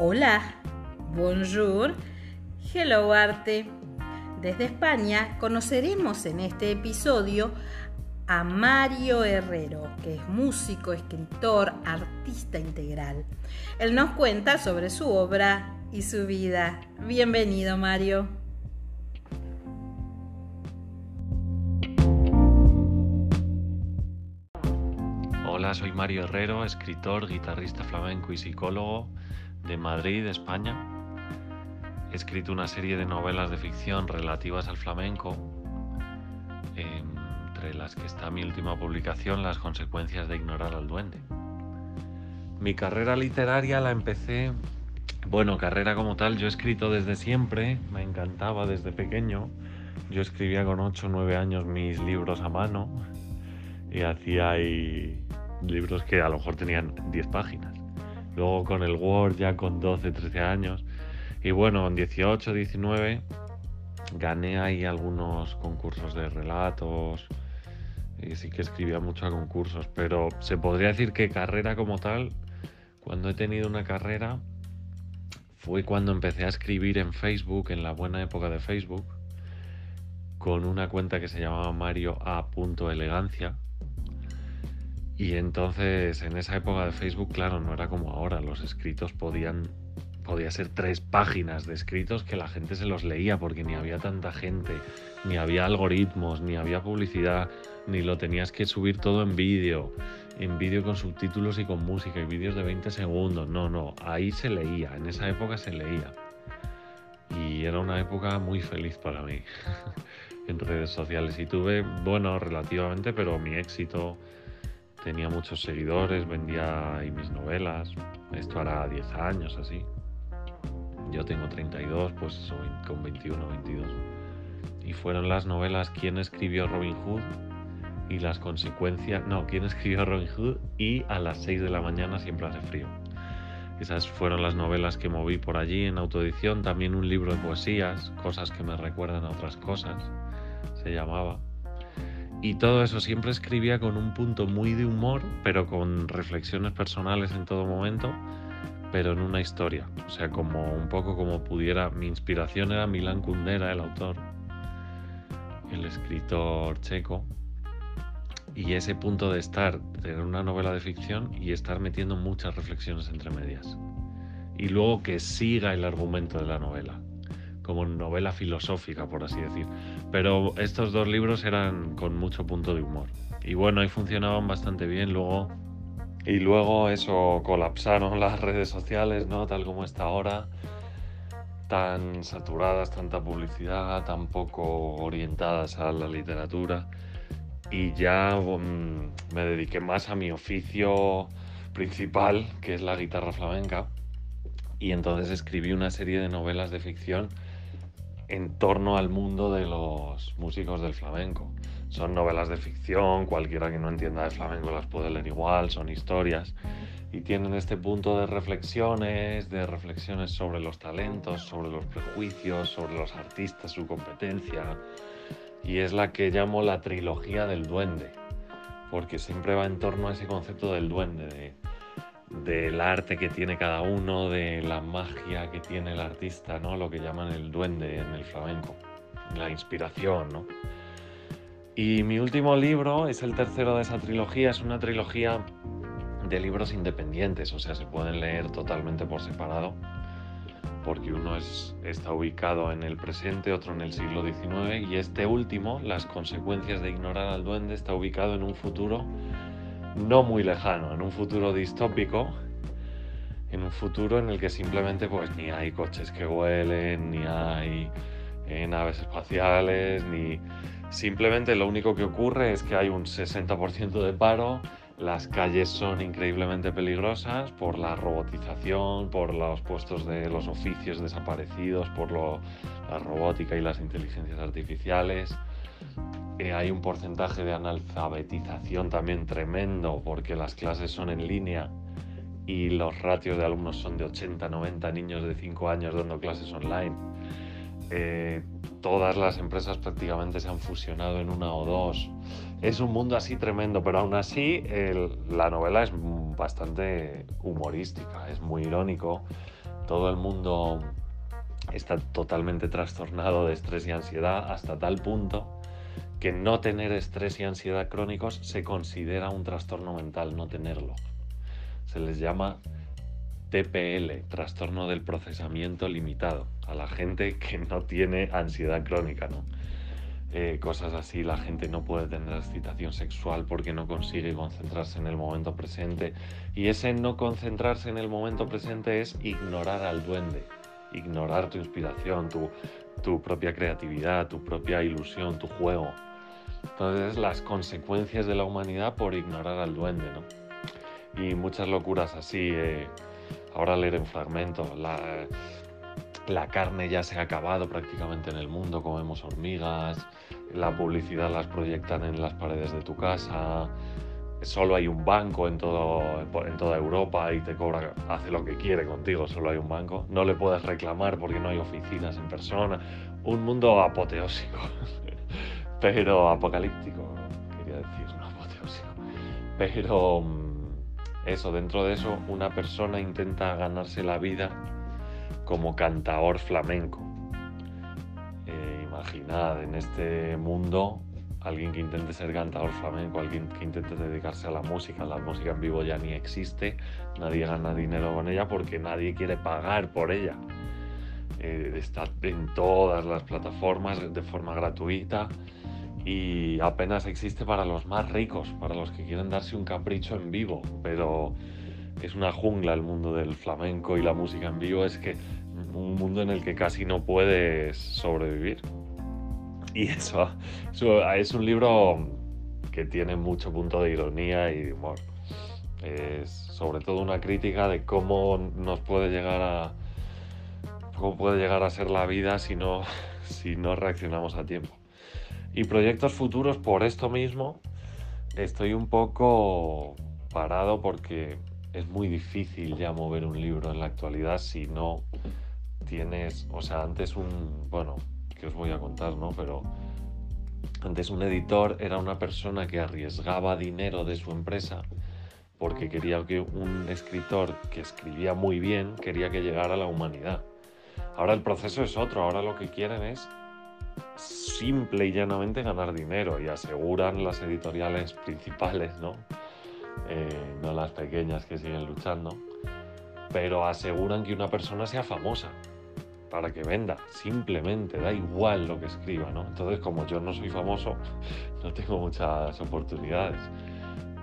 Hola, bonjour, hello arte. Desde España conoceremos en este episodio a Mario Herrero, que es músico, escritor, artista integral. Él nos cuenta sobre su obra y su vida. Bienvenido, Mario. Hola, soy Mario Herrero, escritor, guitarrista flamenco y psicólogo de Madrid, España. He escrito una serie de novelas de ficción relativas al flamenco, entre las que está mi última publicación, Las consecuencias de ignorar al duende. Mi carrera literaria la empecé, bueno, carrera como tal, yo he escrito desde siempre, me encantaba desde pequeño. Yo escribía con 8 o 9 años mis libros a mano y hacía ahí libros que a lo mejor tenían 10 páginas luego con el Word ya con 12, 13 años. Y bueno, en 18, 19 gané ahí algunos concursos de relatos y sí que escribía mucho a concursos, pero se podría decir que carrera como tal, cuando he tenido una carrera, fue cuando empecé a escribir en Facebook, en la buena época de Facebook, con una cuenta que se llamaba Mario A. Elegancia y entonces en esa época de Facebook, claro, no era como ahora, los escritos podían podía ser tres páginas de escritos que la gente se los leía porque ni había tanta gente, ni había algoritmos, ni había publicidad, ni lo tenías que subir todo en vídeo, en vídeo con subtítulos y con música y vídeos de 20 segundos. No, no, ahí se leía, en esa época se leía. Y era una época muy feliz para mí en redes sociales y tuve, bueno, relativamente, pero mi éxito tenía muchos seguidores, vendía ahí mis novelas. Esto hará 10 años así. Yo tengo 32, pues soy con 21, 22. Y fueron las novelas ¿Quién escribió Robin Hood? Y las consecuencias... No, ¿Quién escribió Robin Hood? Y a las 6 de la mañana siempre hace frío. Esas fueron las novelas que moví por allí en autoedición. También un libro de poesías, cosas que me recuerdan a otras cosas, se llamaba. Y todo eso siempre escribía con un punto muy de humor, pero con reflexiones personales en todo momento, pero en una historia. O sea, como un poco como pudiera. Mi inspiración era Milan Kundera, el autor, el escritor checo. Y ese punto de estar, tener una novela de ficción y estar metiendo muchas reflexiones entre medias. Y luego que siga el argumento de la novela como novela filosófica, por así decir. Pero estos dos libros eran con mucho punto de humor. Y bueno, ahí funcionaban bastante bien. Luego, y luego eso colapsaron las redes sociales, ¿no? Tal como está ahora. Tan saturadas, tanta publicidad, tan poco orientadas a la literatura. Y ya mm, me dediqué más a mi oficio principal, que es la guitarra flamenca. Y entonces escribí una serie de novelas de ficción en torno al mundo de los músicos del flamenco. Son novelas de ficción, cualquiera que no entienda de flamenco las puede leer igual, son historias y tienen este punto de reflexiones, de reflexiones sobre los talentos, sobre los prejuicios, sobre los artistas, su competencia. Y es la que llamo la trilogía del duende, porque siempre va en torno a ese concepto del duende, de del arte que tiene cada uno, de la magia que tiene el artista, ¿no? Lo que llaman el duende en el flamenco, la inspiración, ¿no? Y mi último libro es el tercero de esa trilogía, es una trilogía de libros independientes, o sea, se pueden leer totalmente por separado, porque uno es, está ubicado en el presente, otro en el siglo XIX, y este último, Las consecuencias de ignorar al duende, está ubicado en un futuro no muy lejano, en un futuro distópico, en un futuro en el que simplemente pues ni hay coches que huelen, ni hay eh, naves espaciales, ni simplemente lo único que ocurre es que hay un 60% de paro, las calles son increíblemente peligrosas por la robotización, por los puestos de los oficios desaparecidos, por la robótica y las inteligencias artificiales. Eh, hay un porcentaje de analfabetización también tremendo porque las clases son en línea y los ratios de alumnos son de 80, 90 niños de 5 años dando clases online. Eh, todas las empresas prácticamente se han fusionado en una o dos. Es un mundo así tremendo, pero aún así la novela es bastante humorística, es muy irónico todo el mundo está totalmente trastornado de estrés y ansiedad hasta tal punto que no tener estrés y ansiedad crónicos se considera un trastorno mental, no tenerlo. Se les llama TPL, trastorno del procesamiento limitado, a la gente que no tiene ansiedad crónica, ¿no? Eh, cosas así, la gente no puede tener excitación sexual porque no consigue concentrarse en el momento presente. Y ese no concentrarse en el momento presente es ignorar al duende, ignorar tu inspiración, tu, tu propia creatividad, tu propia ilusión, tu juego. Entonces, las consecuencias de la humanidad por ignorar al duende, ¿no? Y muchas locuras así. Eh, ahora leer en fragmentos. La, la carne ya se ha acabado prácticamente en el mundo, comemos hormigas, la publicidad las proyectan en las paredes de tu casa, solo hay un banco en, todo, en toda Europa y te cobra, hace lo que quiere contigo, solo hay un banco, no le puedes reclamar porque no hay oficinas en persona, un mundo apoteósico, pero apocalíptico, quería decir, no apoteósico, pero mm, eso, dentro de eso, una persona intenta ganarse la vida como cantador flamenco. Eh, imaginad en este mundo alguien que intente ser cantador flamenco, alguien que intente dedicarse a la música. La música en vivo ya ni existe, nadie gana dinero con ella porque nadie quiere pagar por ella. Eh, está en todas las plataformas de forma gratuita y apenas existe para los más ricos, para los que quieren darse un capricho en vivo, pero es una jungla el mundo del flamenco y la música en vivo, es que un mundo en el que casi no puedes sobrevivir. Y eso, es un libro que tiene mucho punto de ironía y de humor. Es sobre todo una crítica de cómo nos puede llegar a cómo puede llegar a ser la vida si no, si no reaccionamos a tiempo. Y proyectos futuros por esto mismo estoy un poco parado porque es muy difícil ya mover un libro en la actualidad si no tienes, o sea, antes un, bueno, que os voy a contar, ¿no? Pero antes un editor era una persona que arriesgaba dinero de su empresa porque quería que un escritor que escribía muy bien quería que llegara a la humanidad. Ahora el proceso es otro, ahora lo que quieren es simple y llanamente ganar dinero y aseguran las editoriales principales, ¿no? Eh, no las pequeñas que siguen luchando, pero aseguran que una persona sea famosa para que venda, simplemente, da igual lo que escriba, ¿no? Entonces, como yo no soy famoso, no tengo muchas oportunidades.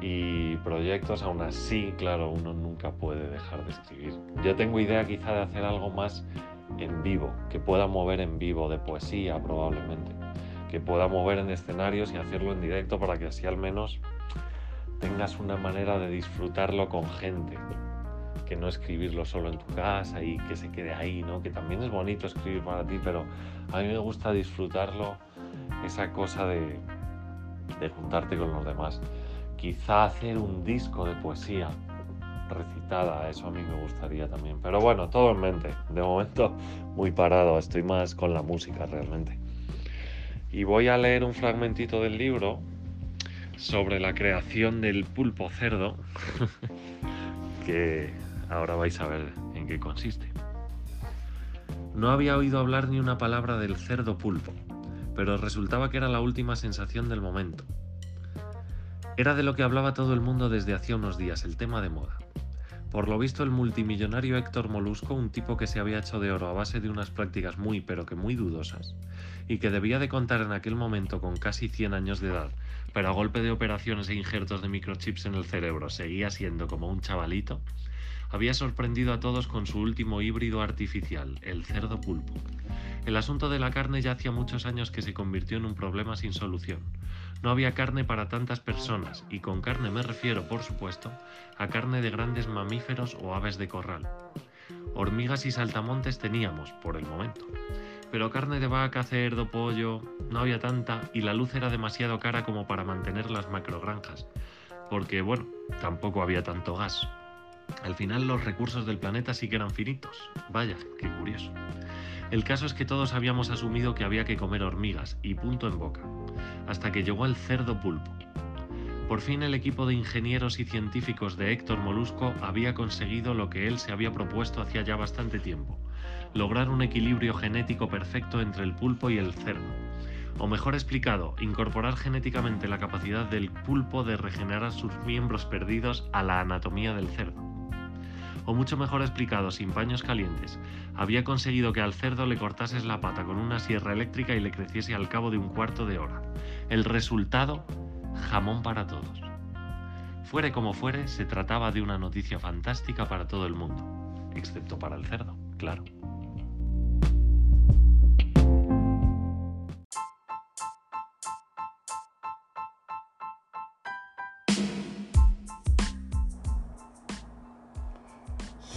Y proyectos, aún así, claro, uno nunca puede dejar de escribir. Yo tengo idea quizá de hacer algo más en vivo, que pueda mover en vivo, de poesía probablemente, que pueda mover en escenarios y hacerlo en directo para que así al menos tengas una manera de disfrutarlo con gente, que no escribirlo solo en tu casa y que se quede ahí, ¿no? Que también es bonito escribir para ti, pero a mí me gusta disfrutarlo, esa cosa de, de juntarte con los demás. Quizá hacer un disco de poesía recitada, eso a mí me gustaría también. Pero bueno, todo en mente. De momento muy parado, estoy más con la música realmente. Y voy a leer un fragmentito del libro sobre la creación del pulpo cerdo, que Ahora vais a ver en qué consiste. No había oído hablar ni una palabra del cerdo pulpo, pero resultaba que era la última sensación del momento. Era de lo que hablaba todo el mundo desde hacía unos días, el tema de moda. Por lo visto, el multimillonario Héctor Molusco, un tipo que se había hecho de oro a base de unas prácticas muy pero que muy dudosas, y que debía de contar en aquel momento con casi 100 años de edad, pero a golpe de operaciones e injertos de microchips en el cerebro seguía siendo como un chavalito, había sorprendido a todos con su último híbrido artificial, el cerdo pulpo. El asunto de la carne ya hacía muchos años que se convirtió en un problema sin solución. No había carne para tantas personas, y con carne me refiero, por supuesto, a carne de grandes mamíferos o aves de corral. Hormigas y saltamontes teníamos, por el momento. Pero carne de vaca, cerdo, pollo, no había tanta y la luz era demasiado cara como para mantener las macrogranjas, porque bueno, tampoco había tanto gas. Al final los recursos del planeta sí que eran finitos. Vaya, qué curioso. El caso es que todos habíamos asumido que había que comer hormigas y punto en boca, hasta que llegó el cerdo pulpo. Por fin el equipo de ingenieros y científicos de Héctor Molusco había conseguido lo que él se había propuesto hacía ya bastante tiempo, lograr un equilibrio genético perfecto entre el pulpo y el cerdo. O mejor explicado, incorporar genéticamente la capacidad del pulpo de regenerar sus miembros perdidos a la anatomía del cerdo o mucho mejor explicado, sin paños calientes, había conseguido que al cerdo le cortases la pata con una sierra eléctrica y le creciese al cabo de un cuarto de hora. El resultado, jamón para todos. Fuere como fuere, se trataba de una noticia fantástica para todo el mundo, excepto para el cerdo, claro.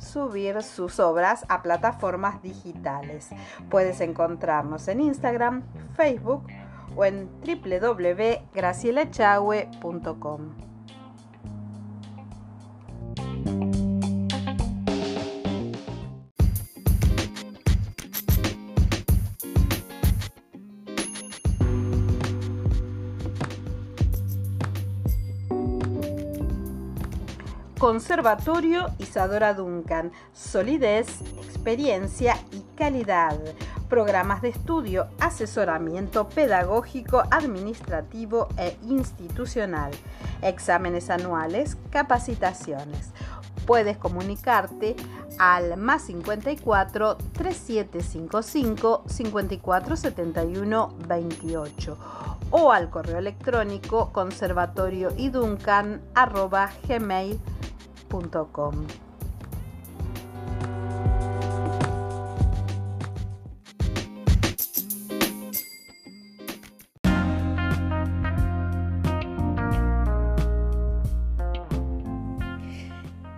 subir sus obras a plataformas digitales. Puedes encontrarnos en Instagram, Facebook o en www.gracielechahue.com. Conservatorio Isadora Duncan. Solidez, experiencia y calidad. Programas de estudio, asesoramiento pedagógico, administrativo e institucional. Exámenes anuales, capacitaciones. Puedes comunicarte al más 54 3755 5471 28 o al correo electrónico conservatorioiduncan.gmail.com